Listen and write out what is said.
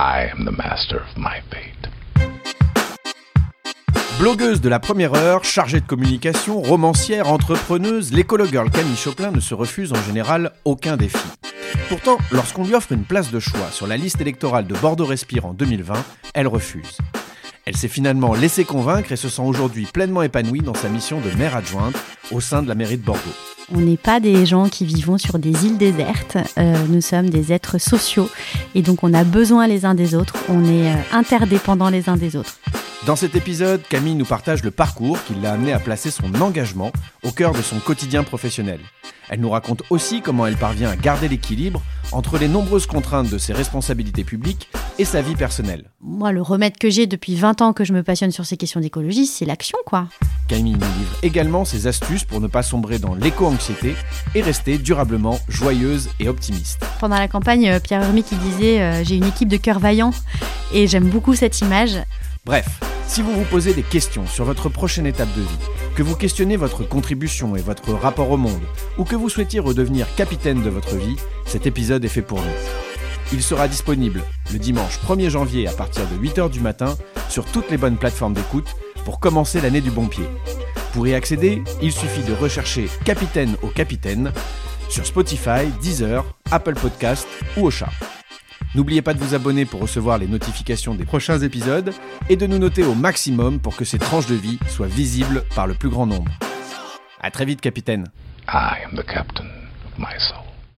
I am the master of my fate. Blogueuse de la première heure, chargée de communication, romancière, entrepreneuse, l'écolo girl Camille Choplin ne se refuse en général aucun défi. Pourtant, lorsqu'on lui offre une place de choix sur la liste électorale de Bordeaux Respire en 2020, elle refuse. Elle s'est finalement laissée convaincre et se sent aujourd'hui pleinement épanouie dans sa mission de maire adjointe au sein de la mairie de Bordeaux. On n'est pas des gens qui vivons sur des îles désertes, euh, nous sommes des êtres sociaux et donc on a besoin les uns des autres, on est euh, interdépendants les uns des autres. Dans cet épisode, Camille nous partage le parcours qui l'a amené à placer son engagement au cœur de son quotidien professionnel. Elle nous raconte aussi comment elle parvient à garder l'équilibre entre les nombreuses contraintes de ses responsabilités publiques et sa vie personnelle. Moi, le remède que j'ai depuis 20 ans que je me passionne sur ces questions d'écologie, c'est l'action, quoi. Camille nous livre également ses astuces pour ne pas sombrer dans l'éco-anxiété et rester durablement joyeuse et optimiste. Pendant la campagne, euh, Pierre Hermé qui disait euh, J'ai une équipe de cœurs vaillants et j'aime beaucoup cette image. Bref, si vous vous posez des questions sur votre prochaine étape de vie, que vous questionnez votre contribution et votre rapport au monde, ou que vous souhaitiez redevenir capitaine de votre vie, cet épisode est fait pour nous. Il sera disponible le dimanche 1er janvier à partir de 8h du matin sur toutes les bonnes plateformes d'écoute pour commencer l'année du bon pied. Pour y accéder, il suffit de rechercher Capitaine au Capitaine sur Spotify, Deezer, Apple Podcast ou Ocha. N'oubliez pas de vous abonner pour recevoir les notifications des prochains épisodes et de nous noter au maximum pour que ces tranches de vie soient visibles par le plus grand nombre. À très vite, capitaine.